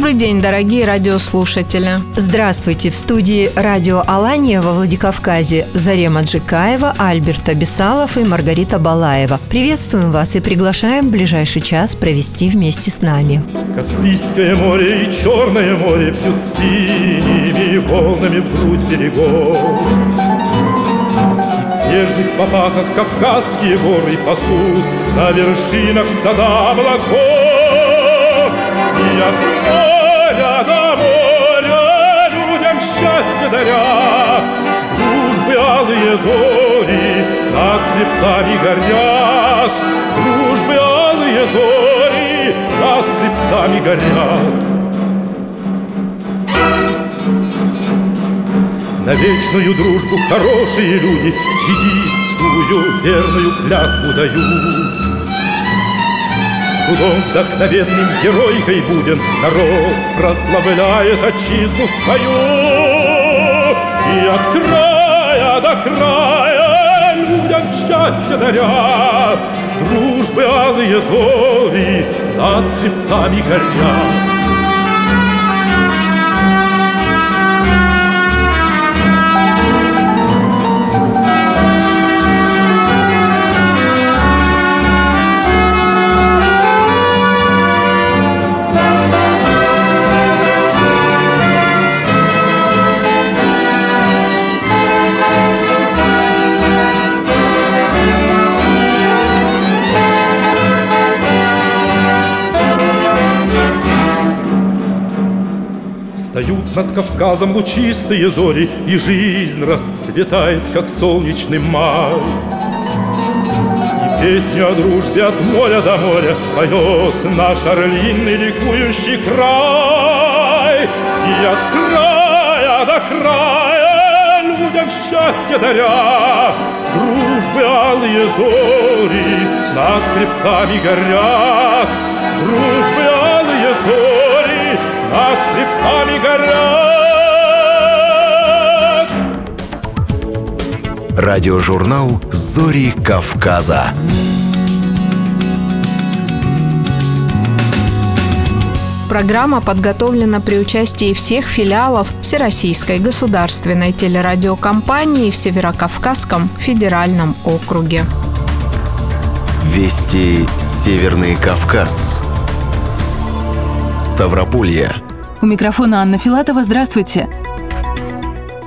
Добрый день, дорогие радиослушатели. Здравствуйте! В студии радио Алания во Владикавказе Зарема Джикаева, Альберт Абисалов и Маргарита Балаева. Приветствуем вас и приглашаем ближайший час провести вместе с нами. Каспийское море и Черное море Пьют синими волнами в грудь берегов. И в снежных попахах Кавказские горы пасут На вершинах стада облаков. И от счастье даря, Дружбы алые зори над хребтами горят, Дружбы алые зори над хребтами горят. На вечную дружбу хорошие люди Чигитскую верную клятву дают. Трудом вдохновенным геройкой будем Народ прославляет отчизну свою И от края до края людям счастье даря Дружбы алые зори над хребтами горят над Кавказом лучистые зори, И жизнь расцветает, как солнечный май. И песню о дружбе от моря до моря Поет наш орлиный ликующий край. И от края до края людям счастье даря, Дружбы алые зори над хребтами горят, Дружбы алые зори над хребтами горят. Радиожурнал «Зори Кавказа». Программа подготовлена при участии всех филиалов Всероссийской государственной телерадиокомпании в Северокавказском федеральном округе. Вести Северный Кавказ. Ставрополье. У микрофона Анна Филатова. Здравствуйте.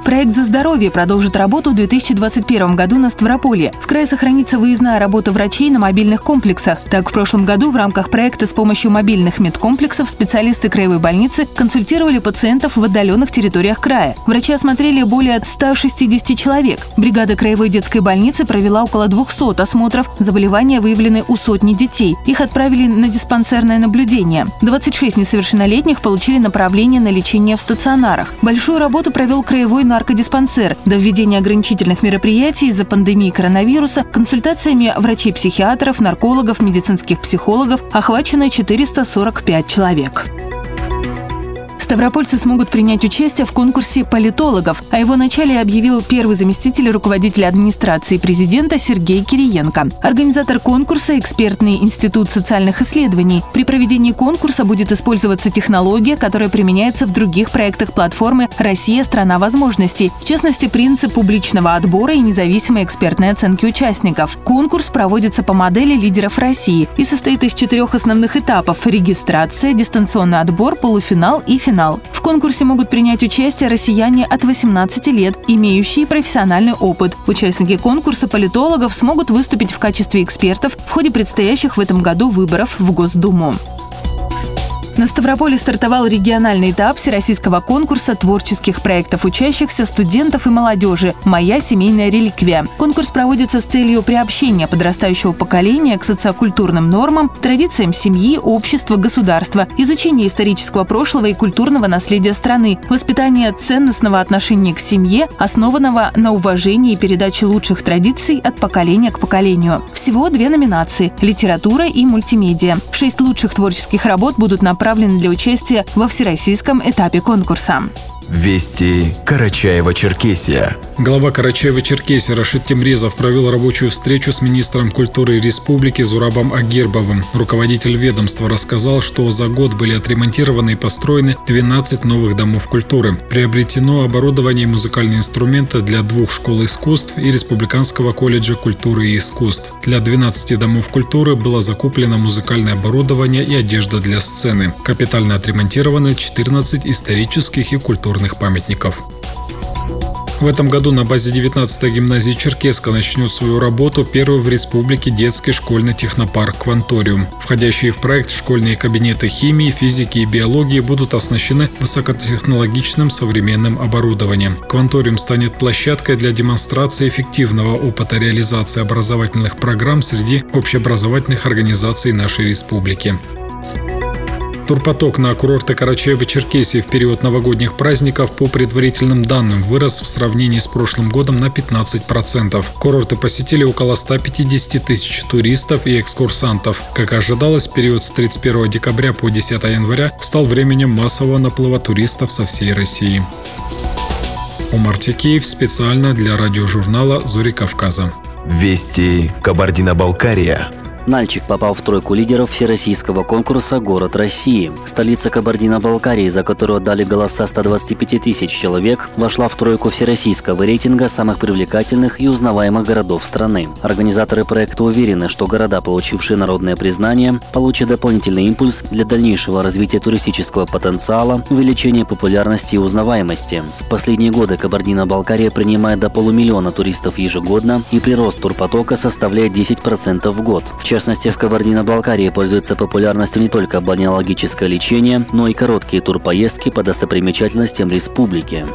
Проект «За здоровье» продолжит работу в 2021 году на Ставрополье. В крае сохранится выездная работа врачей на мобильных комплексах. Так, в прошлом году в рамках проекта с помощью мобильных медкомплексов специалисты краевой больницы консультировали пациентов в отдаленных территориях края. Врачи осмотрели более 160 человек. Бригада краевой детской больницы провела около 200 осмотров. Заболевания выявлены у сотни детей. Их отправили на диспансерное наблюдение. 26 несовершеннолетних получили направление на лечение в стационарах. Большую работу провел краевой наркодиспансер. До введения ограничительных мероприятий из-за пандемии коронавируса консультациями врачей-психиатров, наркологов, медицинских психологов охвачено 445 человек. Ставропольцы смогут принять участие в конкурсе политологов. О его начале объявил первый заместитель руководителя администрации президента Сергей Кириенко. Организатор конкурса – экспертный институт социальных исследований. При проведении конкурса будет использоваться технология, которая применяется в других проектах платформы «Россия – страна возможностей». В частности, принцип публичного отбора и независимой экспертной оценки участников. Конкурс проводится по модели лидеров России и состоит из четырех основных этапов – регистрация, дистанционный отбор, полуфинал и финал. В конкурсе могут принять участие россияне от 18 лет, имеющие профессиональный опыт. Участники конкурса политологов смогут выступить в качестве экспертов в ходе предстоящих в этом году выборов в Госдуму. На Ставрополе стартовал региональный этап всероссийского конкурса творческих проектов учащихся, студентов и молодежи «Моя семейная реликвия». Конкурс проводится с целью приобщения подрастающего поколения к социокультурным нормам, традициям семьи, общества, государства, изучения исторического прошлого и культурного наследия страны, воспитания ценностного отношения к семье, основанного на уважении и передаче лучших традиций от поколения к поколению. Всего две номинации – литература и мультимедиа. Шесть лучших творческих работ будут направлены направлены для участия во всероссийском этапе конкурса. Вести Карачаева-Черкесия. Глава Карачаева-Черкесии Рашид Темрезов провел рабочую встречу с министром культуры республики Зурабом Агирбовым. Руководитель ведомства рассказал, что за год были отремонтированы и построены 12 новых домов культуры. Приобретено оборудование и музыкальные инструменты для двух школ искусств и Республиканского колледжа культуры и искусств. Для 12 домов культуры было закуплено музыкальное оборудование и одежда для сцены. Капитально отремонтированы 14 исторических и культурных культурных памятников. В этом году на базе 19-й гимназии Черкеска начнет свою работу первый в республике детский школьный технопарк «Кванториум». Входящие в проект школьные кабинеты химии, физики и биологии будут оснащены высокотехнологичным современным оборудованием. «Кванториум» станет площадкой для демонстрации эффективного опыта реализации образовательных программ среди общеобразовательных организаций нашей республики. Турпоток на курорты Карачаева-Черкесии в период новогодних праздников по предварительным данным вырос в сравнении с прошлым годом на 15%. Курорты посетили около 150 тысяч туристов и экскурсантов. Как ожидалось, период с 31 декабря по 10 января стал временем массового наплыва туристов со всей России. Умар Тикеев специально для радиожурнала «Зори Кавказа». Вести Кабардино-Балкария. Нальчик попал в тройку лидеров всероссийского конкурса «Город России». Столица Кабардино-Балкарии, за которую отдали голоса 125 тысяч человек, вошла в тройку всероссийского рейтинга самых привлекательных и узнаваемых городов страны. Организаторы проекта уверены, что города, получившие народное признание, получат дополнительный импульс для дальнейшего развития туристического потенциала, увеличения популярности и узнаваемости. В последние годы Кабардино-Балкария принимает до полумиллиона туристов ежегодно, и прирост турпотока составляет 10% в год. В частности, в Кабардино-Балкарии пользуется популярностью не только балнеологическое лечение, но и короткие турпоездки по достопримечательностям республики.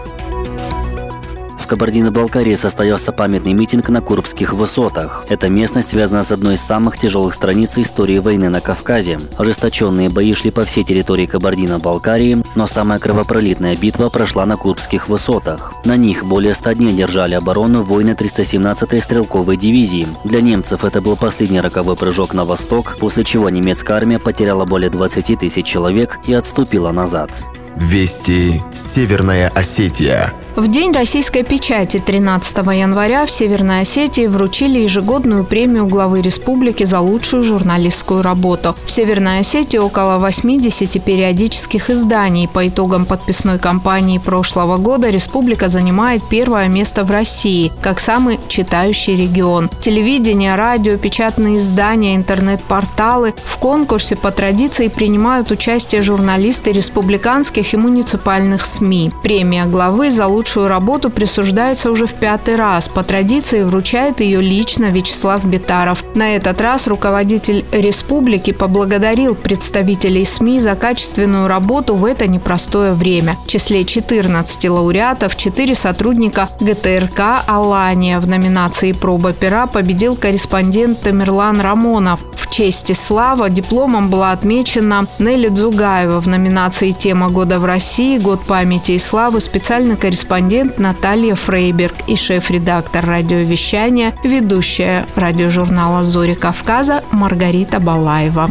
Кабардино-Балкарии состоялся памятный митинг на Курбских высотах. Эта местность связана с одной из самых тяжелых страниц истории войны на Кавказе. Ожесточенные бои шли по всей территории Кабардино-Балкарии, но самая кровопролитная битва прошла на Курбских высотах. На них более 100 дней держали оборону воины 317-й стрелковой дивизии. Для немцев это был последний роковой прыжок на восток, после чего немецкая армия потеряла более 20 тысяч человек и отступила назад. Вести Северная Осетия. В День российской печати 13 января в Северной Осетии вручили ежегодную премию главы республики за лучшую журналистскую работу. В Северной Осетии около 80 периодических изданий. По итогам подписной кампании прошлого года республика занимает первое место в России, как самый читающий регион. Телевидение, радио, печатные издания, интернет-порталы. В конкурсе по традиции принимают участие журналисты республиканских и муниципальных СМИ. Премия главы за лучшую работу присуждается уже в пятый раз. По традиции вручает ее лично Вячеслав Битаров. На этот раз руководитель республики поблагодарил представителей СМИ за качественную работу в это непростое время. В числе 14 лауреатов 4 сотрудника ГТРК «Алания». В номинации «Проба пера» победил корреспондент Тамерлан Рамонов. В честь и слава дипломом была отмечена Нелли Дзугаева в номинации «Тема года в России. Год памяти и славы» специальный корреспондент Наталья Фрейберг и шеф-редактор радиовещания, ведущая радиожурнала «Зори Кавказа» Маргарита Балаева.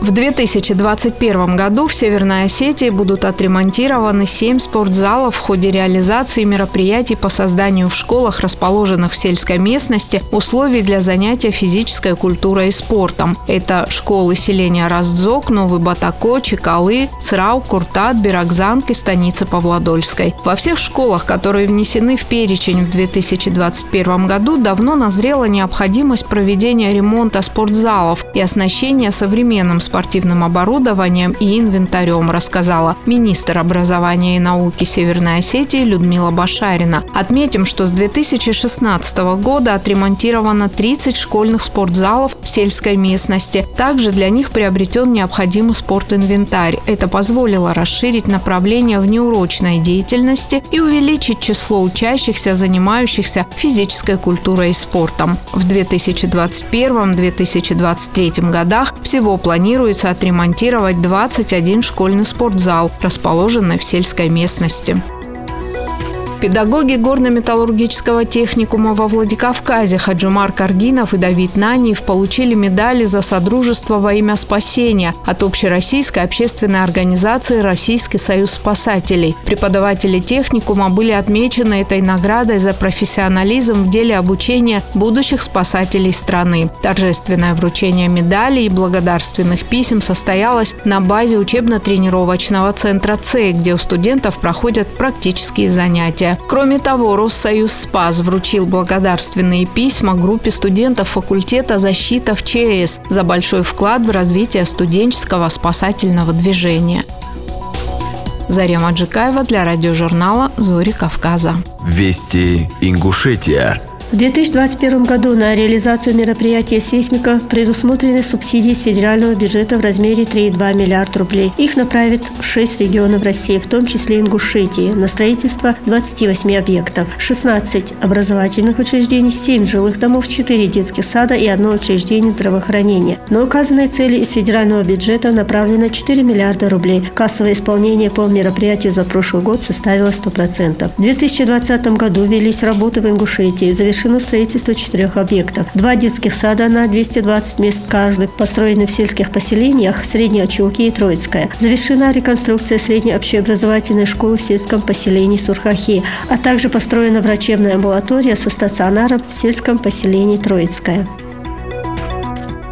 В 2021 году в Северной Осетии будут отремонтированы 7 спортзалов в ходе реализации мероприятий по созданию в школах, расположенных в сельской местности, условий для занятия физической культурой и спортом. Это школы селения Раздзок, Новый Батако, Чекалы, Црау, Куртат, Бирокзанг и станицы Павлодольской. Во всех школах, которые внесены в перечень в 2021 году, давно назрела необходимость проведения ремонта спортзалов и оснащения современным спортивным оборудованием и инвентарем, рассказала министр образования и науки Северной Осетии Людмила Башарина. Отметим, что с 2016 года отремонтировано 30 школьных спортзалов в сельской местности. Также для них приобретен необходимый спортинвентарь. Это позволило расширить направление внеурочной деятельности и увеличить число учащихся, занимающихся физической культурой и спортом. В 2021-2023 годах всего планируется отремонтировать 21 школьный спортзал, расположенный в сельской местности. Педагоги горно-металлургического техникума во Владикавказе Хаджумар Каргинов и Давид Наниев получили медали за содружество во имя спасения от общероссийской общественной организации «Российский союз спасателей». Преподаватели техникума были отмечены этой наградой за профессионализм в деле обучения будущих спасателей страны. Торжественное вручение медалей и благодарственных писем состоялось на базе учебно-тренировочного центра ЦЕ, где у студентов проходят практические занятия мероприятия. Кроме того, Россоюз СПАС вручил благодарственные письма группе студентов факультета защиты в ЧС за большой вклад в развитие студенческого спасательного движения. Зарема Джикаева для радиожурнала «Зори Кавказа». Вести Ингушетия. В 2021 году на реализацию мероприятия «Сейсмика» предусмотрены субсидии с федерального бюджета в размере 3,2 миллиард рублей. Их направят в 6 регионов России, в том числе Ингушетии, на строительство 28 объектов, 16 образовательных учреждений, 7 жилых домов, 4 детских сада и одно учреждение здравоохранения. На указанные цели из федерального бюджета направлено 4 миллиарда рублей. Кассовое исполнение по мероприятию за прошлый год составило 100%. В 2020 году велись работы в Ингушетии, завершены завершено строительство четырех объектов. Два детских сада на 220 мест каждый, построены в сельских поселениях Средней Очилки и Троицкая. Завершена реконструкция средней общеобразовательной школы в сельском поселении Сурхахи, а также построена врачебная амбулатория со стационаром в сельском поселении Троицкая.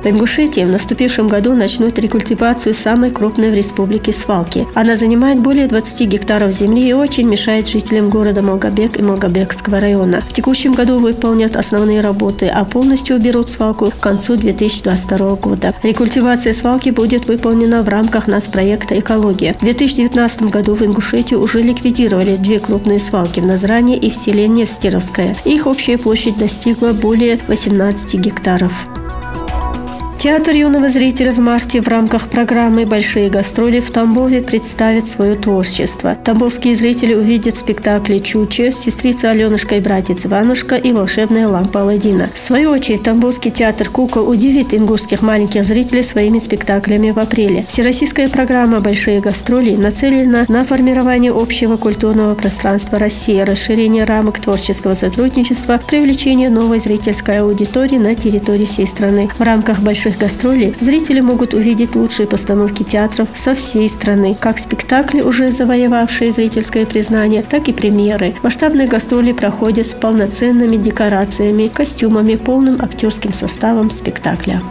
В Ингушетии в наступившем году начнут рекультивацию самой крупной в республике свалки. Она занимает более 20 гектаров земли и очень мешает жителям города Малгобек и Малгобекского района. В текущем году выполнят основные работы, а полностью уберут свалку к концу 2022 года. Рекультивация свалки будет выполнена в рамках нацпроекта «Экология». В 2019 году в Ингушетии уже ликвидировали две крупные свалки в Назране и в селе Невстеровское. Их общая площадь достигла более 18 гектаров. Театр юного зрителя в марте в рамках программы «Большие гастроли» в Тамбове представит свое творчество. Тамбовские зрители увидят спектакли «Чуча», «Сестрица Аленушка и братец Иванушка» и «Волшебная лампа Аладдина». В свою очередь, Тамбовский театр «Кукол» удивит ингушских маленьких зрителей своими спектаклями в апреле. Всероссийская программа «Большие гастроли» нацелена на формирование общего культурного пространства России, расширение рамок творческого сотрудничества, привлечение новой зрительской аудитории на территории всей страны. В рамках «Больших этих гастролей зрители могут увидеть лучшие постановки театров со всей страны, как спектакли, уже завоевавшие зрительское признание, так и премьеры. Масштабные гастроли проходят с полноценными декорациями, костюмами, полным актерским составом спектакля.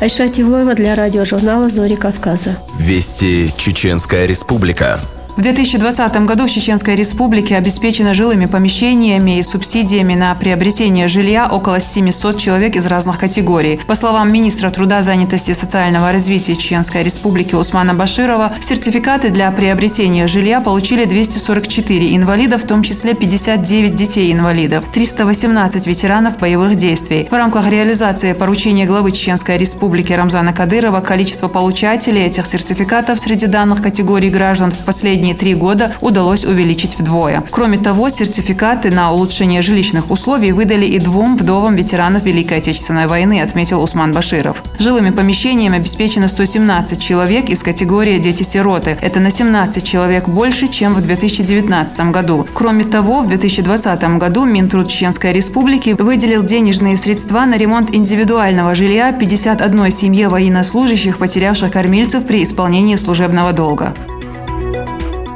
Айша Тивлоева для радиожурнала «Зори Кавказа». Вести Чеченская Республика. В 2020 году в Чеченской Республике обеспечено жилыми помещениями и субсидиями на приобретение жилья около 700 человек из разных категорий. По словам министра труда, занятости и социального развития Чеченской Республики Усмана Баширова, сертификаты для приобретения жилья получили 244 инвалида, в том числе 59 детей-инвалидов, 318 ветеранов боевых действий. В рамках реализации поручения главы Чеченской Республики Рамзана Кадырова количество получателей этих сертификатов среди данных категорий граждан в последние последние три года удалось увеличить вдвое. Кроме того, сертификаты на улучшение жилищных условий выдали и двум вдовам ветеранов Великой Отечественной войны, отметил Усман Баширов. Жилыми помещениями обеспечено 117 человек из категории «Дети-сироты». Это на 17 человек больше, чем в 2019 году. Кроме того, в 2020 году Минтруд Чеченской Республики выделил денежные средства на ремонт индивидуального жилья 51 семье военнослужащих, потерявших кормильцев при исполнении служебного долга.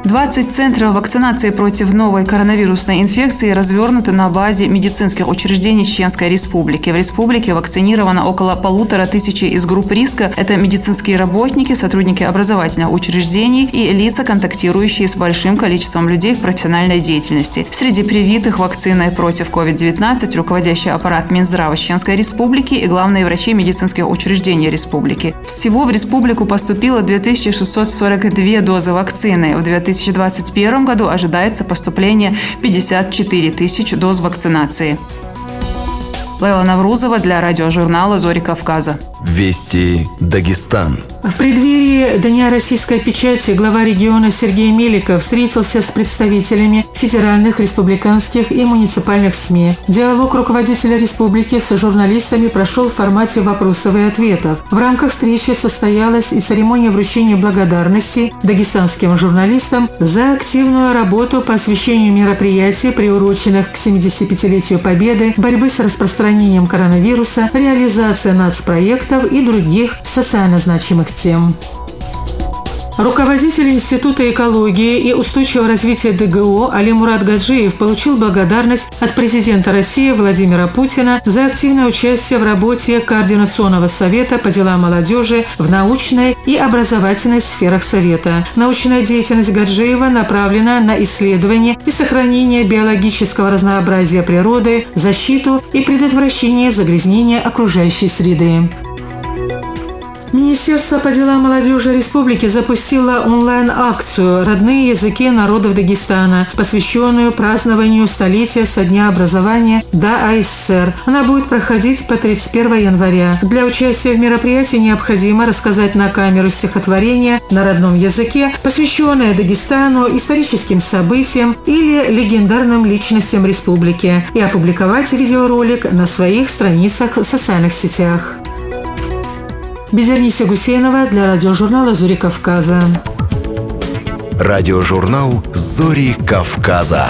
20 центров вакцинации против новой коронавирусной инфекции развернуты на базе медицинских учреждений Чеченской Республики. В республике вакцинировано около полутора тысячи из групп риска. Это медицинские работники, сотрудники образовательных учреждений и лица, контактирующие с большим количеством людей в профессиональной деятельности. Среди привитых вакциной против COVID-19 руководящий аппарат Минздрава Чеченской Республики и главные врачи медицинских учреждений республики. Всего в республику поступило 2642 дозы вакцины. В 2000 2021 году ожидается поступление 54 тысяч доз вакцинации. Лейла Наврузова для радиожурнала «Зори Кавказа». Вести Дагестан. В преддверии Дня российской печати глава региона Сергей Меликов встретился с представителями федеральных, республиканских и муниципальных СМИ. Диалог руководителя республики с журналистами прошел в формате вопросов и ответов. В рамках встречи состоялась и церемония вручения благодарности дагестанским журналистам за активную работу по освещению мероприятий, приуроченных к 75-летию Победы, борьбы с распространением коронавируса, реализация нацпроектов и других социально значимых тем. Руководитель Института экологии и устойчивого развития ДГО Али Мурат Гаджиев получил благодарность от президента России Владимира Путина за активное участие в работе Координационного совета по делам молодежи в научной и образовательной сферах Совета. Научная деятельность Гаджиева направлена на исследование и сохранение биологического разнообразия природы, защиту и предотвращение загрязнения окружающей среды. Министерство по делам молодежи республики запустило онлайн-акцию «Родные языки народов Дагестана», посвященную празднованию столетия со дня образования до АССР. Она будет проходить по 31 января. Для участия в мероприятии необходимо рассказать на камеру стихотворение на родном языке, посвященное Дагестану, историческим событиям или легендарным личностям республики, и опубликовать видеоролик на своих страницах в социальных сетях. Безерниса Гусейнова для радиожурнала «Зори Кавказа». Радиожурнал «Зори Кавказа».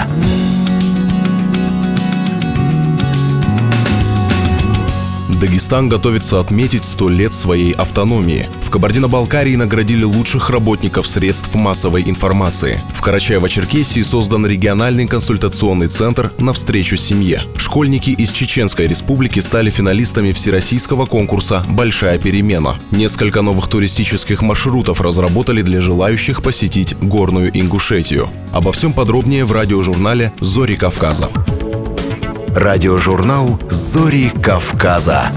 Дагестан готовится отметить 100 лет своей автономии. В Кабардино-Балкарии наградили лучших работников средств массовой информации. В Карачаево-Черкесии создан региональный консультационный центр «Навстречу семье». Школьники из Чеченской республики стали финалистами всероссийского конкурса «Большая перемена». Несколько новых туристических маршрутов разработали для желающих посетить горную Ингушетию. Обо всем подробнее в радиожурнале «Зори Кавказа». Радиожурнал «Зори Кавказа».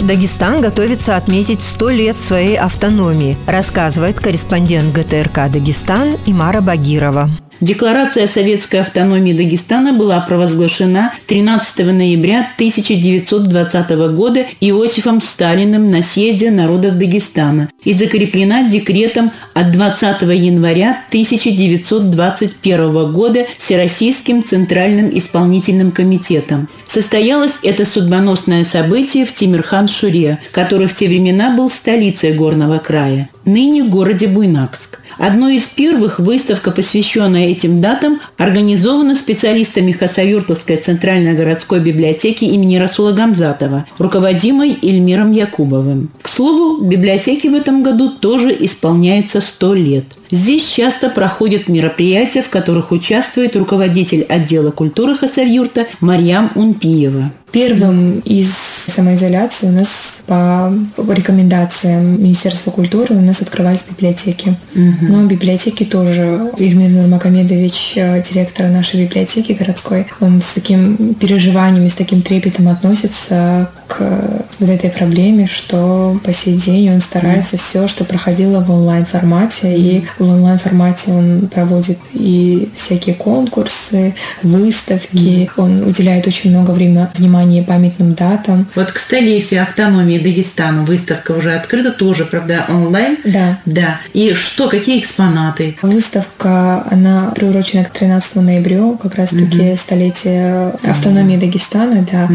Дагестан готовится отметить 100 лет своей автономии, рассказывает корреспондент ГТРК «Дагестан» Имара Багирова. Декларация о советской автономии Дагестана была провозглашена 13 ноября 1920 года Иосифом Сталиным на съезде народов Дагестана и закреплена декретом от 20 января 1921 года Всероссийским Центральным исполнительным комитетом. Состоялось это судьбоносное событие в Тимирхан-Шуре, который в те времена был столицей горного края, ныне городе Буйнакск. Одной из первых выставка, посвященная этим датам, организована специалистами Хасавюртовской центральной городской библиотеки имени Расула Гамзатова, руководимой Эльмиром Якубовым. К слову, библиотеке в этом году тоже исполняется 100 лет – Здесь часто проходят мероприятия, в которых участвует руководитель отдела культуры Хасавюрта Марьям Унпиева. Первым из самоизоляции у нас по рекомендациям Министерства культуры у нас открывались библиотеки. Угу. Но библиотеки тоже Ирмир Нурмагомедович, э, директор нашей библиотеки городской, он с таким переживанием с таким трепетом относится к вот этой проблеме, что по сей день он старается все, что проходило в онлайн-формате, и в онлайн-формате он проводит и всякие конкурсы, выставки, он уделяет очень много времени, внимания памятным датам. Вот к столетию автономии Дагестана выставка уже открыта, тоже, правда, онлайн? Да. Да. И что, какие экспонаты? Выставка, она приурочена к 13 ноября, как раз-таки угу. столетие автономии Дагестана, да. Угу.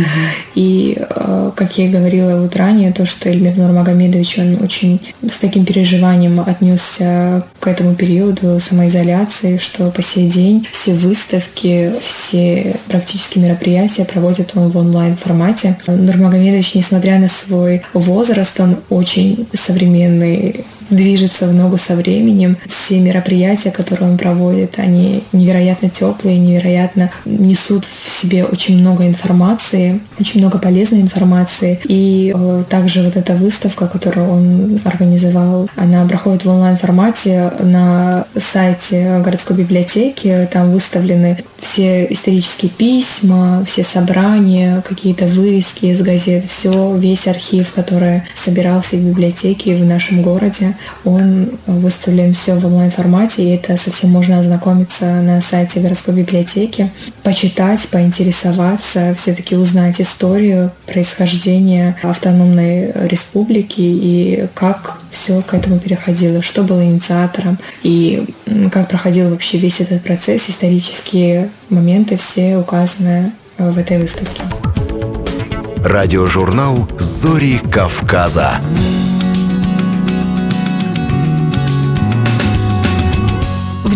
И э, как я и говорила вот ранее, то, что Эльмир Нурмагомедович, он очень с таким переживанием отнесся к этому периоду самоизоляции, что по сей день все выставки, все практически мероприятия проводит он в онлайн-формате. Нурмагомедович, несмотря на свой возраст, он очень современный движется в ногу со временем. Все мероприятия, которые он проводит, они невероятно теплые, невероятно несут в себе очень много информации, очень много полезной информации. И э, также вот эта выставка, которую он организовал, она проходит в онлайн-формате на сайте городской библиотеки. Там выставлены все исторические письма, все собрания, какие-то вырезки из газет, все, весь архив, который собирался в библиотеке в нашем городе он выставлен все в онлайн-формате, и это совсем можно ознакомиться на сайте городской библиотеки, почитать, поинтересоваться, все-таки узнать историю происхождения автономной республики и как все к этому переходило, что было инициатором и как проходил вообще весь этот процесс, исторические моменты все указаны в этой выставке. Радиожурнал «Зори Кавказа».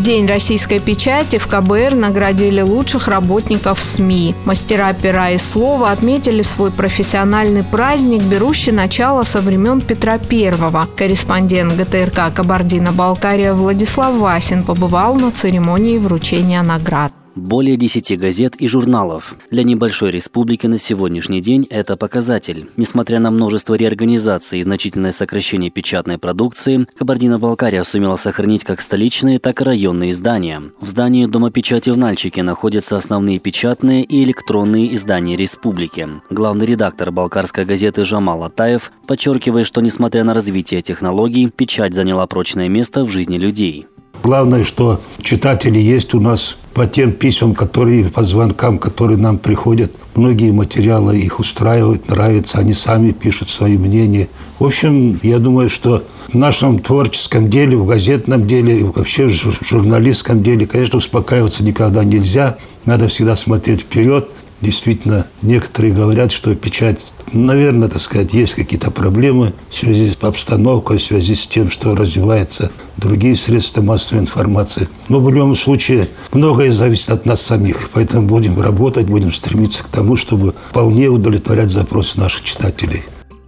День российской печати в КБР наградили лучших работников СМИ. Мастера пера и слова отметили свой профессиональный праздник, берущий начало со времен Петра I. Корреспондент ГТРК «Кабардино-Балкария» Владислав Васин побывал на церемонии вручения наград. Более 10 газет и журналов. Для небольшой республики на сегодняшний день это показатель. Несмотря на множество реорганизаций и значительное сокращение печатной продукции, Кабардино-Балкария сумела сохранить как столичные, так и районные издания. В здании Дома печати в Нальчике находятся основные печатные и электронные издания республики. Главный редактор балкарской газеты Жамал Атаев подчеркивает, что несмотря на развитие технологий, печать заняла прочное место в жизни людей. Главное, что читатели есть у нас по тем письмам, которые, по звонкам, которые нам приходят. Многие материалы их устраивают, нравятся, они сами пишут свои мнения. В общем, я думаю, что в нашем творческом деле, в газетном деле, вообще в журналистском деле, конечно, успокаиваться никогда нельзя. Надо всегда смотреть вперед, Действительно, некоторые говорят, что печать, наверное, так сказать, есть какие-то проблемы в связи с обстановкой, в связи с тем, что развиваются другие средства массовой информации. Но в любом случае многое зависит от нас самих. Поэтому будем работать, будем стремиться к тому, чтобы вполне удовлетворять запросы наших читателей.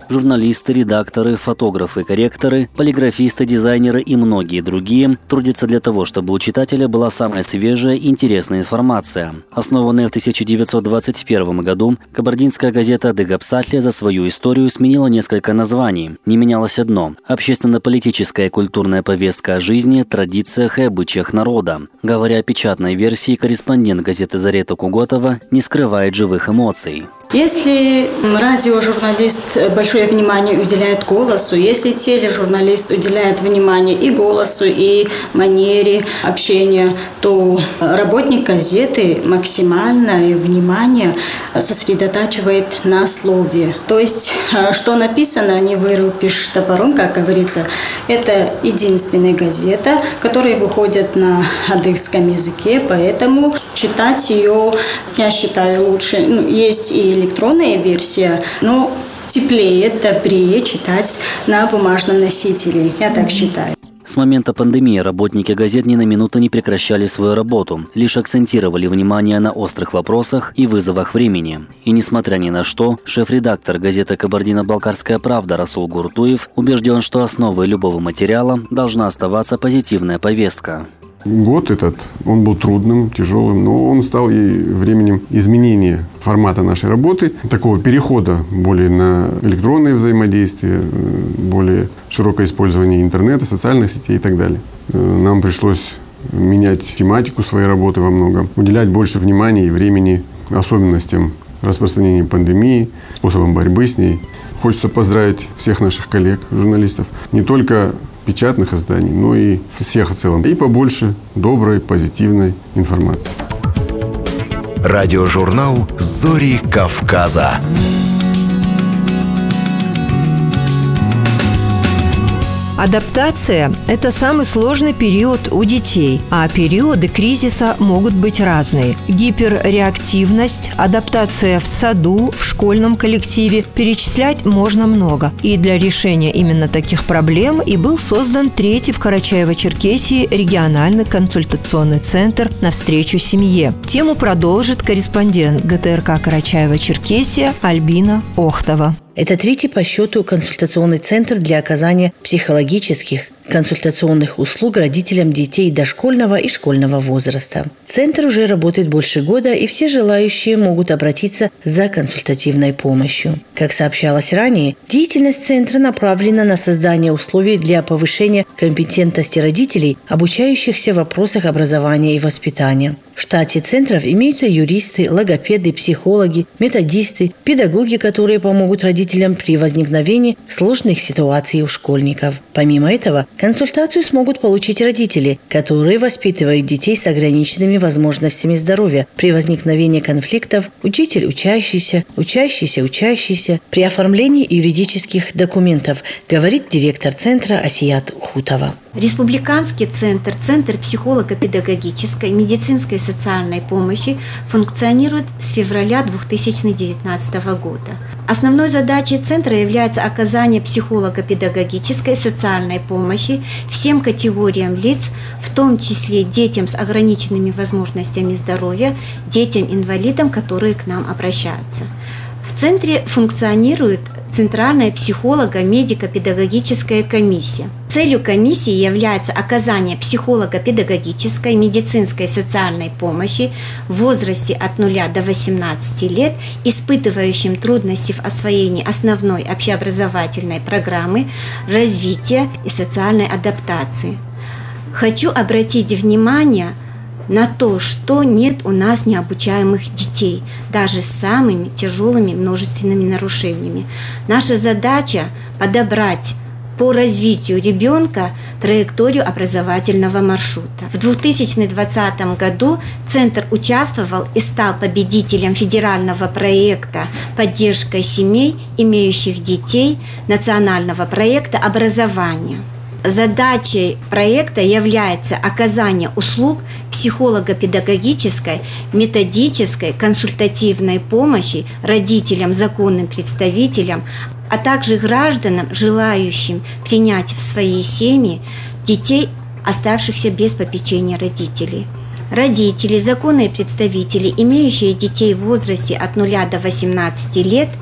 Журналисты, редакторы, фотографы, корректоры, полиграфисты, дизайнеры и многие другие трудятся для того, чтобы у читателя была самая свежая и интересная информация. Основанная в 1921 году, кабардинская газета «Дегапсатлия» за свою историю сменила несколько названий. Не менялось одно – общественно-политическая и культурная повестка о жизни, традициях и обычаях народа. Говоря о печатной версии, корреспондент газеты Зарета Куготова не скрывает живых эмоций. Если радиожурналист большое внимание уделяет голосу, если тележурналист уделяет внимание и голосу, и манере общения, то работник газеты максимальное внимание сосредотачивает на слове. То есть, что написано, не вырубишь топором, как говорится. Это единственная газета, которая выходит на адыгском языке, поэтому читать ее, я считаю, лучше. Ну, есть и электронная версия, но теплее, добрее читать на бумажном носителе. Я так считаю. С момента пандемии работники газет ни на минуту не прекращали свою работу, лишь акцентировали внимание на острых вопросах и вызовах времени. И несмотря ни на что, шеф-редактор газеты «Кабардино-Балкарская правда» Расул Гуртуев убежден, что основой любого материала должна оставаться позитивная повестка. Год этот, он был трудным, тяжелым, но он стал и временем изменения формата нашей работы, такого перехода более на электронное взаимодействие, более широкое использование интернета, социальных сетей и так далее. Нам пришлось менять тематику своей работы во многом, уделять больше внимания и времени особенностям распространения пандемии, способам борьбы с ней. Хочется поздравить всех наших коллег, журналистов, не только печатных изданий, но и всех в целом. И побольше доброй, позитивной информации. Радиожурнал «Зори Кавказа». Адаптация – это самый сложный период у детей, а периоды кризиса могут быть разные. Гиперреактивность, адаптация в саду, в школьном коллективе – перечислять можно много. И для решения именно таких проблем и был создан третий в Карачаево-Черкесии региональный консультационный центр «Навстречу семье». Тему продолжит корреспондент ГТРК Карачаева-Черкесия Альбина Охтова. Это третий по счету консультационный центр для оказания психологических, консультационных услуг родителям детей дошкольного и школьного возраста. Центр уже работает больше года, и все желающие могут обратиться за консультативной помощью. Как сообщалось ранее, деятельность центра направлена на создание условий для повышения компетентности родителей, обучающихся в вопросах образования и воспитания. В штате центров имеются юристы, логопеды, психологи, методисты, педагоги, которые помогут родителям при возникновении сложных ситуаций у школьников. Помимо этого, консультацию смогут получить родители, которые воспитывают детей с ограниченными возможностями здоровья при возникновении конфликтов, учитель учащийся, учащийся учащийся при оформлении юридических документов, говорит директор центра Асият Хутова. Республиканский центр, Центр психолого-педагогической, медицинской и социальной помощи функционирует с февраля 2019 года. Основной задачей центра является оказание психолого-педагогической социальной помощи всем категориям лиц, в том числе детям с ограниченными возможностями здоровья, детям-инвалидам, которые к нам обращаются. В центре функционирует Центральная психолого-медико-педагогическая комиссия. Целью комиссии является оказание психолого-педагогической, медицинской и социальной помощи в возрасте от 0 до 18 лет, испытывающим трудности в освоении основной общеобразовательной программы развития и социальной адаптации. Хочу обратить внимание – на то, что нет у нас необучаемых детей, даже с самыми тяжелыми множественными нарушениями. Наша задача подобрать по развитию ребенка траекторию образовательного маршрута. В 2020 году Центр участвовал и стал победителем федерального проекта «Поддержка семей, имеющих детей» национального проекта образования – Задачей проекта является оказание услуг психолого-педагогической, методической, консультативной помощи родителям, законным представителям, а также гражданам, желающим принять в свои семьи детей, оставшихся без попечения родителей. Родители, законные представители, имеющие детей в возрасте от 0 до 18 лет –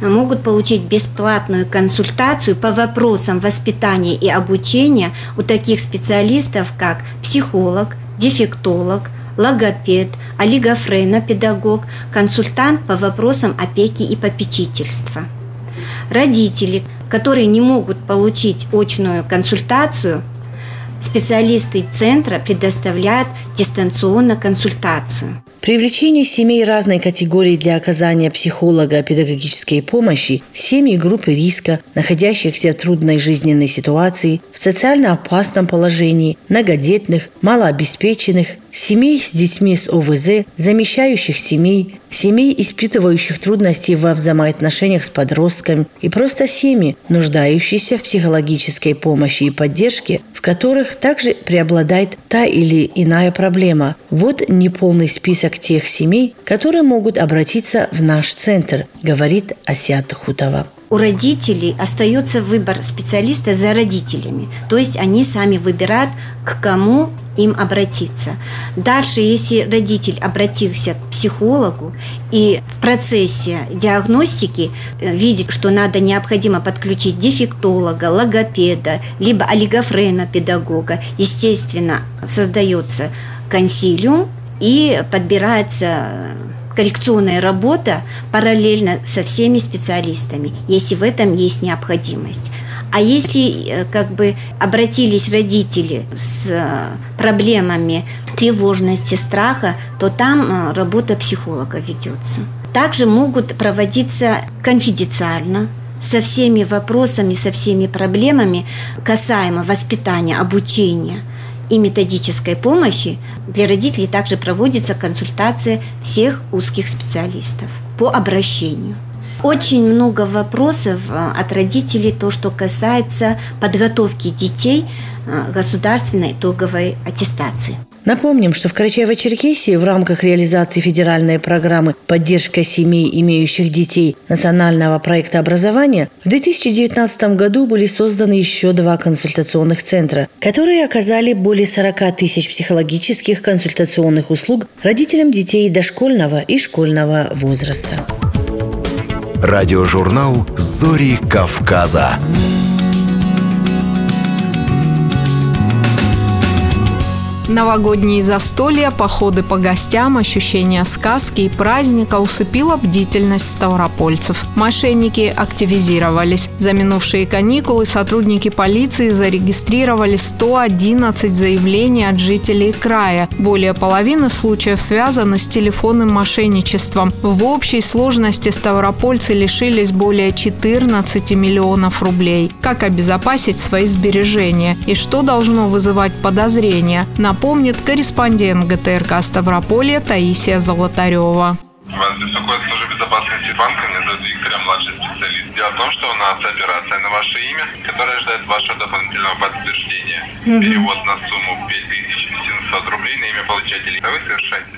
могут получить бесплатную консультацию по вопросам воспитания и обучения у таких специалистов, как психолог, дефектолог, логопед, олигофренопедагог, консультант по вопросам опеки и попечительства. Родители, которые не могут получить очную консультацию, специалисты центра предоставляют дистанционно консультацию. Привлечение семей разной категории для оказания психолого-педагогической помощи, семьи группы риска, находящихся в трудной жизненной ситуации, в социально опасном положении, многодетных, малообеспеченных, семей с детьми с ОВЗ, замещающих семей, семей, испытывающих трудности во взаимоотношениях с подростками и просто семьи, нуждающиеся в психологической помощи и поддержке, в которых также преобладает та или иная проблема. Вот неполный список тех семей, которые могут обратиться в наш центр, говорит Асят Хутова у родителей остается выбор специалиста за родителями. То есть они сами выбирают, к кому им обратиться. Дальше, если родитель обратился к психологу и в процессе диагностики э, видит, что надо необходимо подключить дефектолога, логопеда, либо олигофрена педагога, естественно, создается консилиум и подбирается коррекционная работа параллельно со всеми специалистами, если в этом есть необходимость. А если э, как бы обратились родители с э, проблемами тревожности, страха, то там э, работа психолога ведется. Также могут проводиться конфиденциально, со всеми вопросами, со всеми проблемами касаемо воспитания, обучения – и методической помощи для родителей также проводится консультация всех узких специалистов по обращению. Очень много вопросов э, от родителей, то, что касается подготовки детей э, государственной итоговой аттестации. Напомним, что в Карачаево-Черкесии в рамках реализации федеральной программы «Поддержка семей, имеющих детей» национального проекта образования в 2019 году были созданы еще два консультационных центра, которые оказали более 40 тысяч психологических консультационных услуг родителям детей дошкольного и школьного возраста. Радиожурнал «Зори Кавказа». Новогодние застолья, походы по гостям, ощущение сказки и праздника усыпила бдительность ставропольцев. Мошенники активизировались. За минувшие каникулы сотрудники полиции зарегистрировали 111 заявлений от жителей края. Более половины случаев связаны с телефонным мошенничеством. В общей сложности ставропольцы лишились более 14 миллионов рублей. Как обезопасить свои сбережения и что должно вызывать подозрения? На напомнит корреспондент ГТРК Ставрополья Таисия Золотарева. Вас беспокоит служба безопасности банка, меня зовут Виктор, я младший специалист. Дело в том, что у нас операция на ваше имя, которая ждет вашего дополнительного подтверждения. Угу. Перевод на сумму 5800 рублей на имя получателей. А вы совершаете?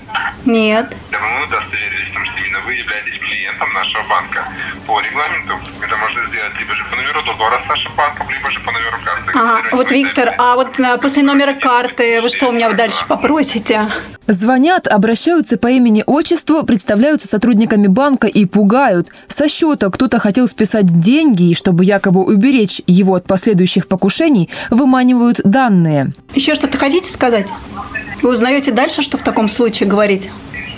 Нет. Мы удостоверились в том, что именно вы являетесь клиентом нашего банка. По регламенту это можно сделать либо же по номеру договора с нашим банком, либо же по номеру карты. Ага, вот, Виктор, а вот э, после номера карты вы что у меня дальше попросите? Звонят, обращаются по имени-отчеству, представляются сотрудниками банка и пугают. Со счета кто-то хотел списать деньги, и чтобы якобы уберечь его от последующих покушений, выманивают данные. Еще что-то хотите сказать? Вы узнаете дальше, что в таком случае говорить?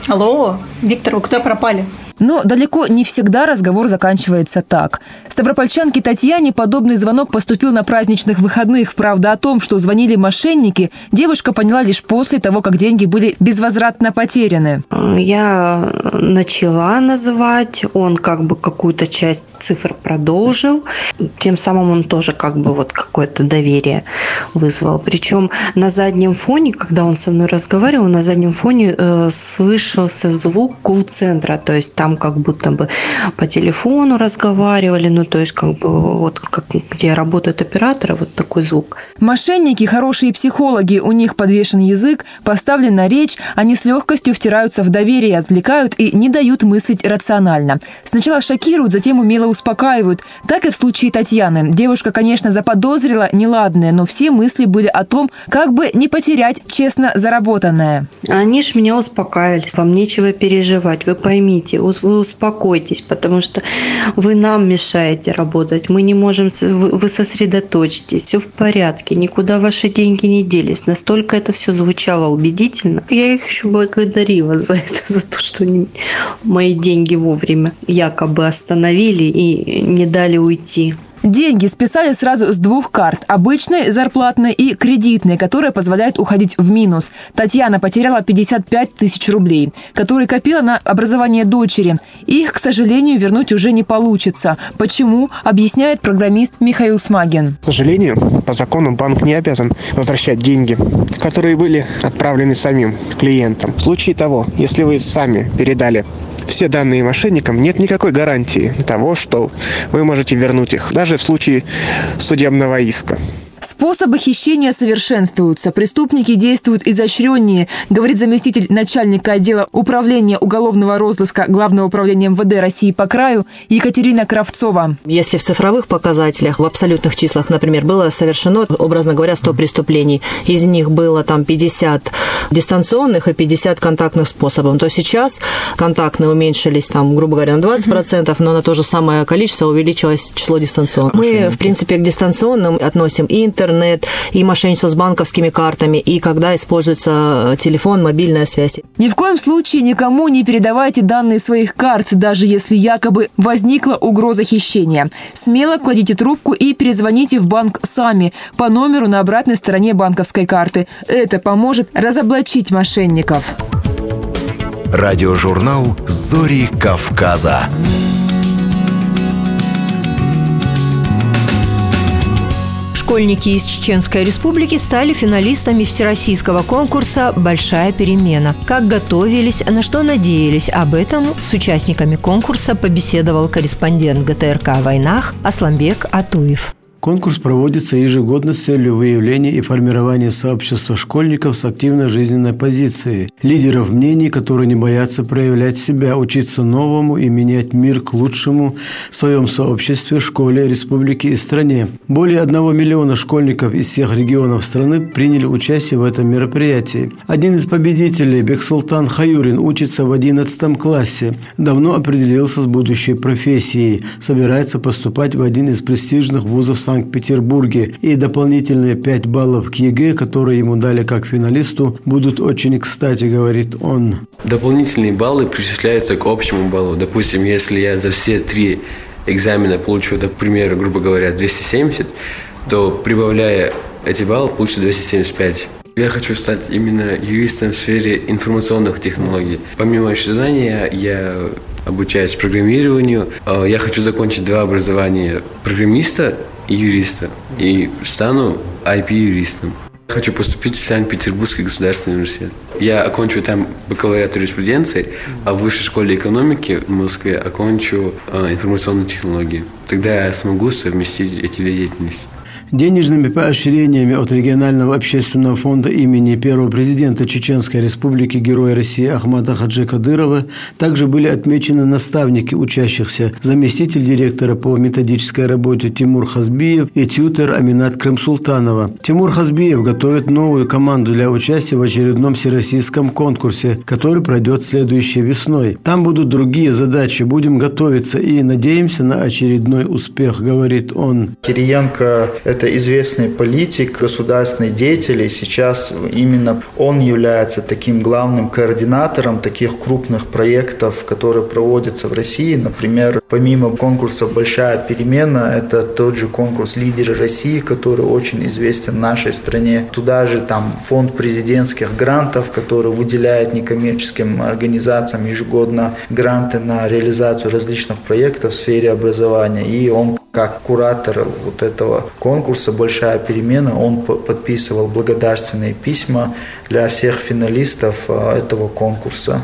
Алло, Виктор, вы куда пропали? Но далеко не всегда разговор заканчивается так. Ставропольчанке Татьяне подобный звонок поступил на праздничных выходных. Правда, о том, что звонили мошенники, девушка поняла лишь после того, как деньги были безвозвратно потеряны. Я начала называть, он как бы какую-то часть цифр продолжил. Тем самым он тоже как бы вот какое-то доверие вызвал. Причем на заднем фоне, когда он со мной разговаривал, на заднем фоне э, слышался звук кул-центра, то есть там там как будто бы по телефону разговаривали, ну то есть как бы вот как, где работают операторы, вот такой звук. Мошенники – хорошие психологи, у них подвешен язык, поставлена речь, они с легкостью втираются в доверие, отвлекают и не дают мыслить рационально. Сначала шокируют, затем умело успокаивают. Так и в случае Татьяны. Девушка, конечно, заподозрила неладное, но все мысли были о том, как бы не потерять честно заработанное. Они ж меня успокаивали, вам нечего переживать, вы поймите, вы успокойтесь, потому что вы нам мешаете работать. Мы не можем, вы сосредоточьтесь, все в порядке, никуда ваши деньги не делись. Настолько это все звучало убедительно. Я их еще благодарила за это, за то, что они мои деньги вовремя якобы остановили и не дали уйти. Деньги списали сразу с двух карт – обычной, зарплатной и кредитной, которая позволяет уходить в минус. Татьяна потеряла 55 тысяч рублей, которые копила на образование дочери. Их, к сожалению, вернуть уже не получится. Почему, объясняет программист Михаил Смагин. К сожалению, по закону банк не обязан возвращать деньги, которые были отправлены самим клиентам. В случае того, если вы сами передали все данные мошенникам, нет никакой гарантии того, что вы можете вернуть их, даже в случае судебного иска. Способы хищения совершенствуются. Преступники действуют изощреннее, говорит заместитель начальника отдела управления уголовного розыска Главного управления МВД России по краю Екатерина Кравцова. Если в цифровых показателях, в абсолютных числах, например, было совершено, образно говоря, 100 преступлений, из них было там 50 дистанционных и 50 контактных способов, то сейчас контактные уменьшились, там, грубо говоря, на 20%, но на то же самое количество увеличилось число дистанционных. Мы, в принципе, к дистанционным относим и интернет, и мошенничество с банковскими картами, и когда используется телефон, мобильная связь. Ни в коем случае никому не передавайте данные своих карт, даже если якобы возникла угроза хищения. Смело кладите трубку и перезвоните в банк сами по номеру на обратной стороне банковской карты. Это поможет разоблачить мошенников. Радиожурнал «Зори Кавказа». Школьники из Чеченской Республики стали финалистами всероссийского конкурса «Большая перемена». Как готовились, на что надеялись, об этом с участниками конкурса побеседовал корреспондент ГТРК войнах Асламбек Атуев. Конкурс проводится ежегодно с целью выявления и формирования сообщества школьников с активной жизненной позицией, лидеров мнений, которые не боятся проявлять себя, учиться новому и менять мир к лучшему в своем сообществе, школе, республике и стране. Более одного миллиона школьников из всех регионов страны приняли участие в этом мероприятии. Один из победителей, Бексултан Хаюрин, учится в 11 классе, давно определился с будущей профессией, собирается поступать в один из престижных вузов Санкт-Петербурге. И дополнительные 5 баллов к ЕГЭ, которые ему дали как финалисту, будут очень кстати, говорит он. Дополнительные баллы причисляются к общему баллу. Допустим, если я за все три экзамена получу, например, грубо говоря, 270, то прибавляя эти баллы, получу 275. Я хочу стать именно юристом в сфере информационных технологий. Помимо ожидания, я обучаюсь программированию. А, я хочу закончить два образования программиста юриста. И стану IP-юристом. Хочу поступить в Санкт-Петербургский государственный университет. Я окончу там бакалавриат юриспруденции, а в высшей школе экономики в Москве окончу э, информационные технологии. Тогда я смогу совместить эти две деятельности. Денежными поощрениями от регионального общественного фонда имени первого президента Чеченской Республики Героя России Ахмада Хаджи Кадырова также были отмечены наставники учащихся, заместитель директора по методической работе Тимур Хазбиев и тьютер Аминат Крымсултанова. Тимур Хазбиев готовит новую команду для участия в очередном всероссийском конкурсе, который пройдет следующей весной. Там будут другие задачи, будем готовиться и надеемся на очередной успех, говорит он. Кириенко – это это известный политик, государственный деятель, и сейчас именно он является таким главным координатором таких крупных проектов, которые проводятся в России. Например, помимо конкурса «Большая перемена», это тот же конкурс «Лидеры России», который очень известен нашей стране. Туда же там фонд президентских грантов, который выделяет некоммерческим организациям ежегодно гранты на реализацию различных проектов в сфере образования. И он как куратор вот этого конкурса «Большая перемена» он подписывал благодарственные письма для всех финалистов а, этого конкурса.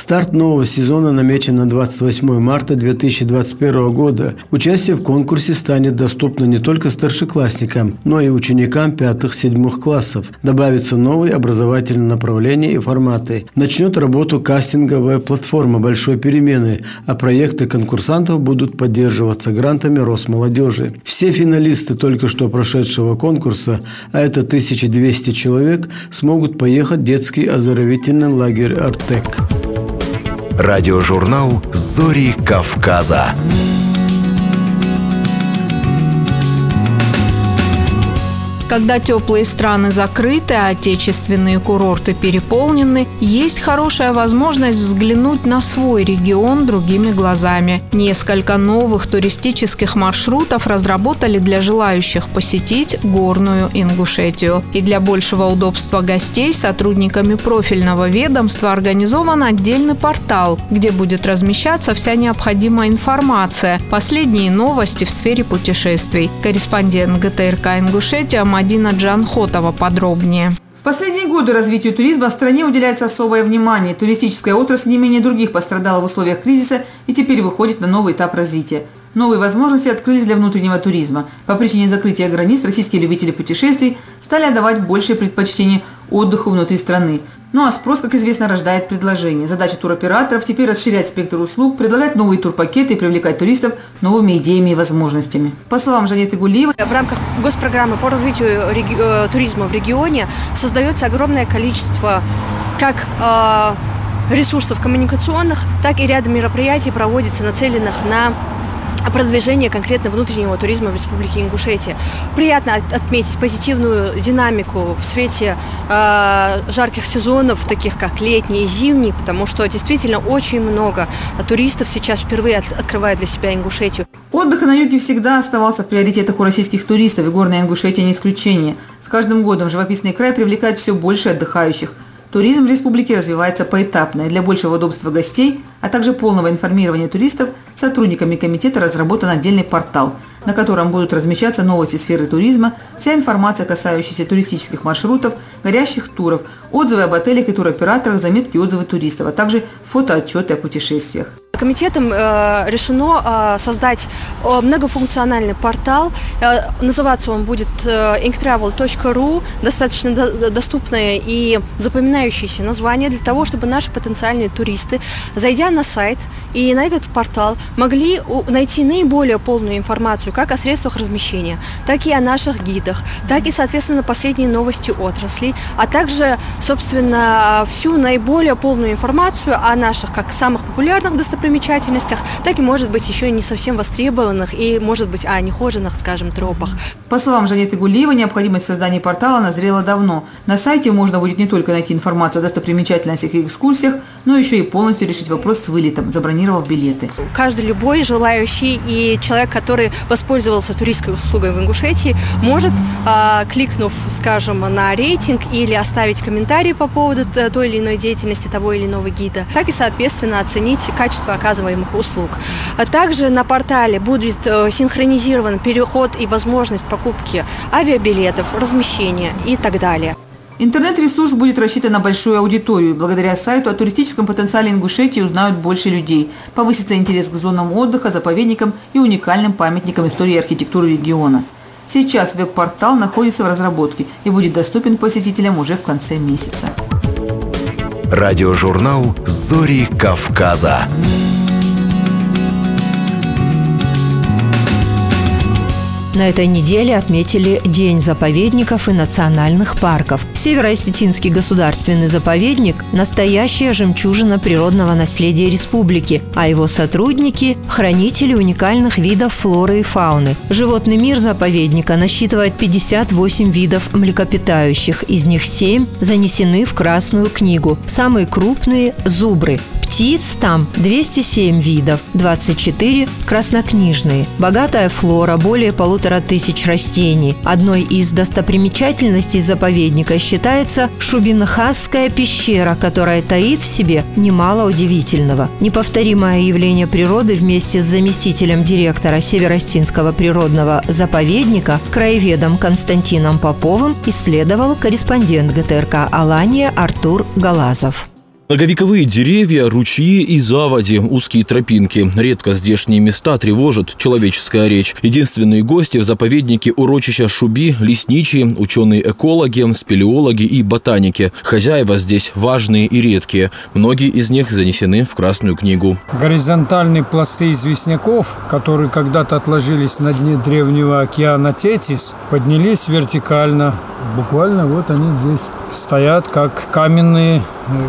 Старт нового сезона намечен на 28 марта 2021 года. Участие в конкурсе станет доступно не только старшеклассникам, но и ученикам пятых-седьмых классов. Добавится новые образовательные направления и форматы. Начнет работу кастинговая платформа «Большой перемены», а проекты конкурсантов будут поддерживаться грантами Росмолодежи. Все финалисты только что прошедшего конкурса, а это 1200 человек, смогут поехать в детский оздоровительный лагерь «Артек». Радиожурнал «Зори Кавказа». Когда теплые страны закрыты, а отечественные курорты переполнены, есть хорошая возможность взглянуть на свой регион другими глазами. Несколько новых туристических маршрутов разработали для желающих посетить горную Ингушетию. И для большего удобства гостей сотрудниками профильного ведомства организован отдельный портал, где будет размещаться вся необходимая информация, последние новости в сфере путешествий. Корреспондент ГТРК Ингушетия Мадина Джанхотова подробнее. В последние годы развитию туризма в стране уделяется особое внимание. Туристическая отрасль не менее других пострадала в условиях кризиса и теперь выходит на новый этап развития. Новые возможности открылись для внутреннего туризма. По причине закрытия границ российские любители путешествий стали отдавать большее предпочтение отдыху внутри страны. Ну а спрос, как известно, рождает предложение. Задача туроператоров теперь расширять спектр услуг, предлагать новые турпакеты и привлекать туристов новыми идеями и возможностями. По словам Жанеты Гулиевой, в рамках госпрограммы по развитию реги- э, туризма в регионе создается огромное количество как э, ресурсов коммуникационных, так и ряд мероприятий проводится нацеленных на продвижение конкретно внутреннего туризма в Республике Ингушетия. Приятно отметить позитивную динамику в свете э, жарких сезонов, таких как летний и зимний, потому что действительно очень много туристов сейчас впервые от, открывают для себя Ингушетию. Отдых на юге всегда оставался в приоритетах у российских туристов, и горная Ингушетия не исключение. С каждым годом живописный край привлекает все больше отдыхающих – Туризм в республике развивается поэтапно, и для большего удобства гостей, а также полного информирования туристов сотрудниками комитета разработан отдельный портал. на котором будут размещаться новости сферы туризма, вся информация, касающаяся туристических маршрутов, горящих туров, отзывы об отелях и туроператорах, заметки и отзывы туристов, а также фотоотчеты о путешествиях. Комитетом э, решено э, создать э, многофункциональный портал. Называться он будет inktravel.ru. Достаточно до, доступное и запоминающееся название для того, чтобы наши потенциальные туристы, зайдя на сайт и на этот портал, могли найти наиболее полную информацию как о средствах размещения, так и о наших гидах, так и, соответственно, последние новости отрасли, а также, собственно, всю наиболее полную информацию о наших как самых популярных достопримечательностях, достопримечательностях, так и, может быть, еще не совсем востребованных и, может быть, о нехоженных, скажем, тропах. По словам Жанеты Гулиева, необходимость создания портала назрела давно. На сайте можно будет не только найти информацию о достопримечательностях и экскурсиях, но еще и полностью решить вопрос с вылетом, забронировав билеты. Каждый любой желающий и человек, который воспользовался туристской услугой в Ингушетии, может, э, кликнув, скажем, на рейтинг или оставить комментарий по поводу той или иной деятельности того или иного гида, так и, соответственно, оценить качество оказываемых услуг. А также на портале будет э, синхронизирован переход и возможность покупки авиабилетов, размещения и так далее. Интернет-ресурс будет рассчитан на большую аудиторию. Благодаря сайту о туристическом потенциале Ингушетии узнают больше людей. Повысится интерес к зонам отдыха, заповедникам и уникальным памятникам истории и архитектуры региона. Сейчас веб-портал находится в разработке и будет доступен посетителям уже в конце месяца. Радиожурнал «Зори Кавказа». На этой неделе отметили День заповедников и национальных парков. Северо-Осетинский государственный заповедник – настоящая жемчужина природного наследия республики, а его сотрудники – хранители уникальных видов флоры и фауны. Животный мир заповедника насчитывает 58 видов млекопитающих, из них 7 занесены в Красную книгу. Самые крупные – зубры. Птиц там 207 видов, 24 краснокнижные. Богатая флора, более полутора тысяч растений. Одной из достопримечательностей заповедника считается Шубинхасская пещера, которая таит в себе немало удивительного. Неповторимое явление природы вместе с заместителем директора Северостинского природного заповедника, краеведом Константином Поповым, исследовал корреспондент ГТРК «Алания» Артур Галазов. Многовековые деревья, ручьи и заводи, узкие тропинки. Редко здешние места тревожит человеческая речь. Единственные гости в заповеднике урочища Шуби – лесничие, ученые-экологи, спелеологи и ботаники. Хозяева здесь важные и редкие. Многие из них занесены в Красную книгу. Горизонтальные пласты известняков, которые когда-то отложились на дне древнего океана Тетис, поднялись вертикально. Буквально вот они здесь стоят, как каменные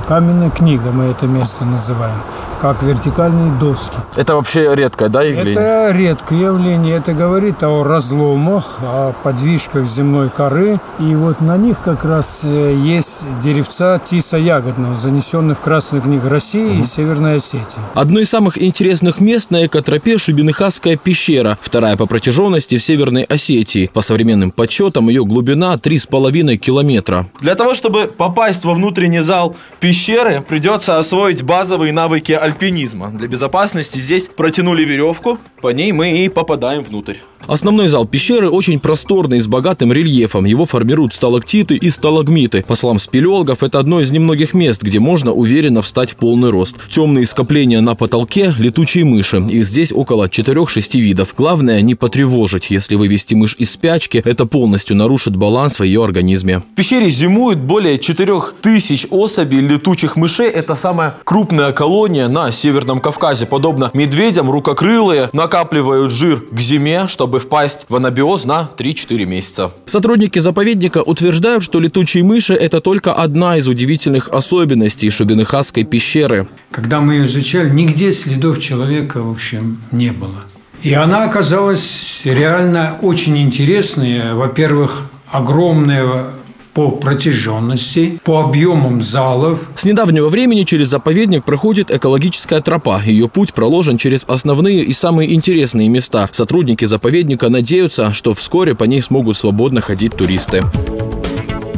каменная книга, мы это место называем, как вертикальные доски. Это вообще редкое, да, явление? Это редкое явление. Это говорит о разломах, о подвижках земной коры. И вот на них как раз э, есть деревца тиса ягодного, занесенных в Красную книгу России угу. и Северной Осетии. Одно из самых интересных мест на экотропе Шубинихасская пещера, вторая по протяженности в Северной Осетии. По современным подсчетам ее глубина 3,5 километра. Для того, чтобы попасть во внутренний зал пещеры придется освоить базовые навыки альпинизма. Для безопасности здесь протянули веревку, по ней мы и попадаем внутрь. Основной зал пещеры очень просторный, с богатым рельефом. Его формируют сталактиты и сталагмиты. По словам спелеологов, это одно из немногих мест, где можно уверенно встать в полный рост. Темные скопления на потолке – летучие мыши. Их здесь около 4-6 видов. Главное – не потревожить. Если вывести мышь из спячки, это полностью нарушит баланс в ее организме. В пещере зимуют более 4000 особей летучих мышей. Это самая крупная колония на Северном Кавказе. Подобно медведям, рукокрылые накапливают жир к зиме, чтобы впасть в анабиоз на 3-4 месяца. Сотрудники заповедника утверждают, что летучие мыши – это только одна из удивительных особенностей Шубинихасской пещеры. Когда мы ее изучали, нигде следов человека, в общем, не было. И она оказалась реально очень интересной. Во-первых, огромная по протяженности, по объемам залов. С недавнего времени через заповедник проходит экологическая тропа. Ее путь проложен через основные и самые интересные места. Сотрудники заповедника надеются, что вскоре по ней смогут свободно ходить туристы.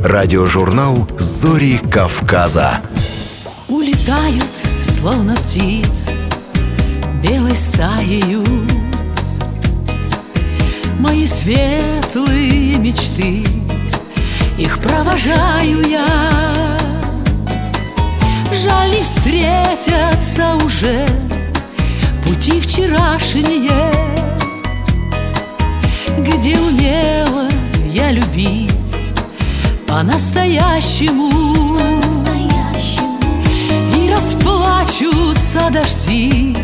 Радиожурнал «Зори Кавказа». Улетают, словно птицы, белой стаею. Мои светлые мечты, их провожаю я. Жаль, не встретятся уже пути вчерашние, где умела я любить по-настоящему. И расплачутся дожди,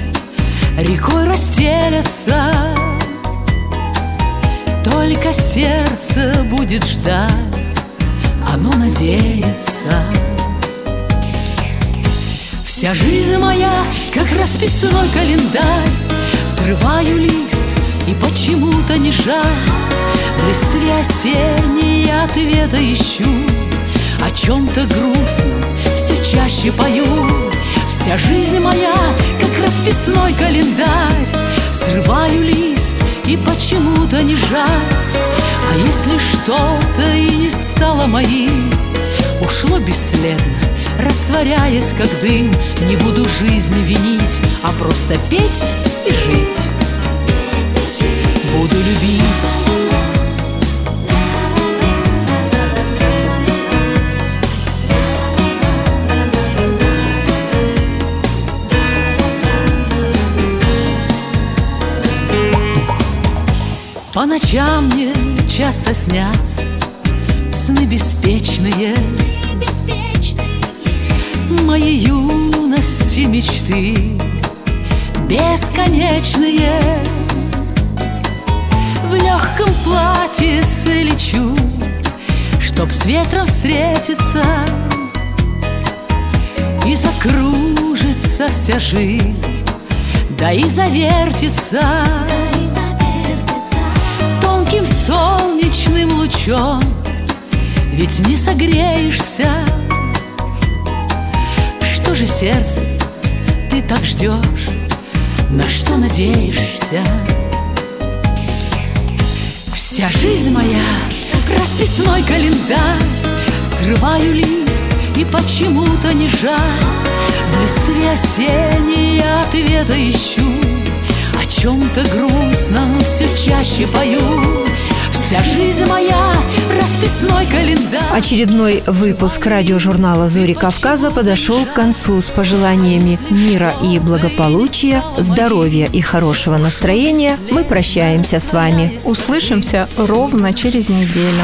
рекой расстелятся, только сердце будет ждать, оно надеется. Вся жизнь моя, как расписной календарь. Срываю лист и почему-то не жаль. В листве осенней ответа ищу. О чем-то грустном все чаще пою. Вся жизнь моя, как расписной календарь. Срываю лист и почему-то не жаль. А если что-то и не стало моим Ушло бесследно Растворяясь, как дым. Не буду жизнь винить А просто петь и жить По ночам мне часто снятся Сны беспечные. Мои юности мечты Бесконечные. В легком платьице лечу Чтоб с ветром встретиться И закружится вся жизнь Да и завертится Ведь не согреешься. Что же сердце ты так ждешь? На что надеешься? Вся жизнь моя расписной календарь. Срываю лист и почему-то не жаль. В листве осенней ответа ищу. О чем-то грустном все чаще пою Вся жизнь моя расписной календарь Очередной выпуск радиожурнала «Зори Кавказа» подошел к концу с пожеланиями мира и благополучия, здоровья и хорошего настроения. Мы прощаемся с вами. Услышимся ровно через неделю.